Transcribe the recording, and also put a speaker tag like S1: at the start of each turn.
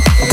S1: Oh,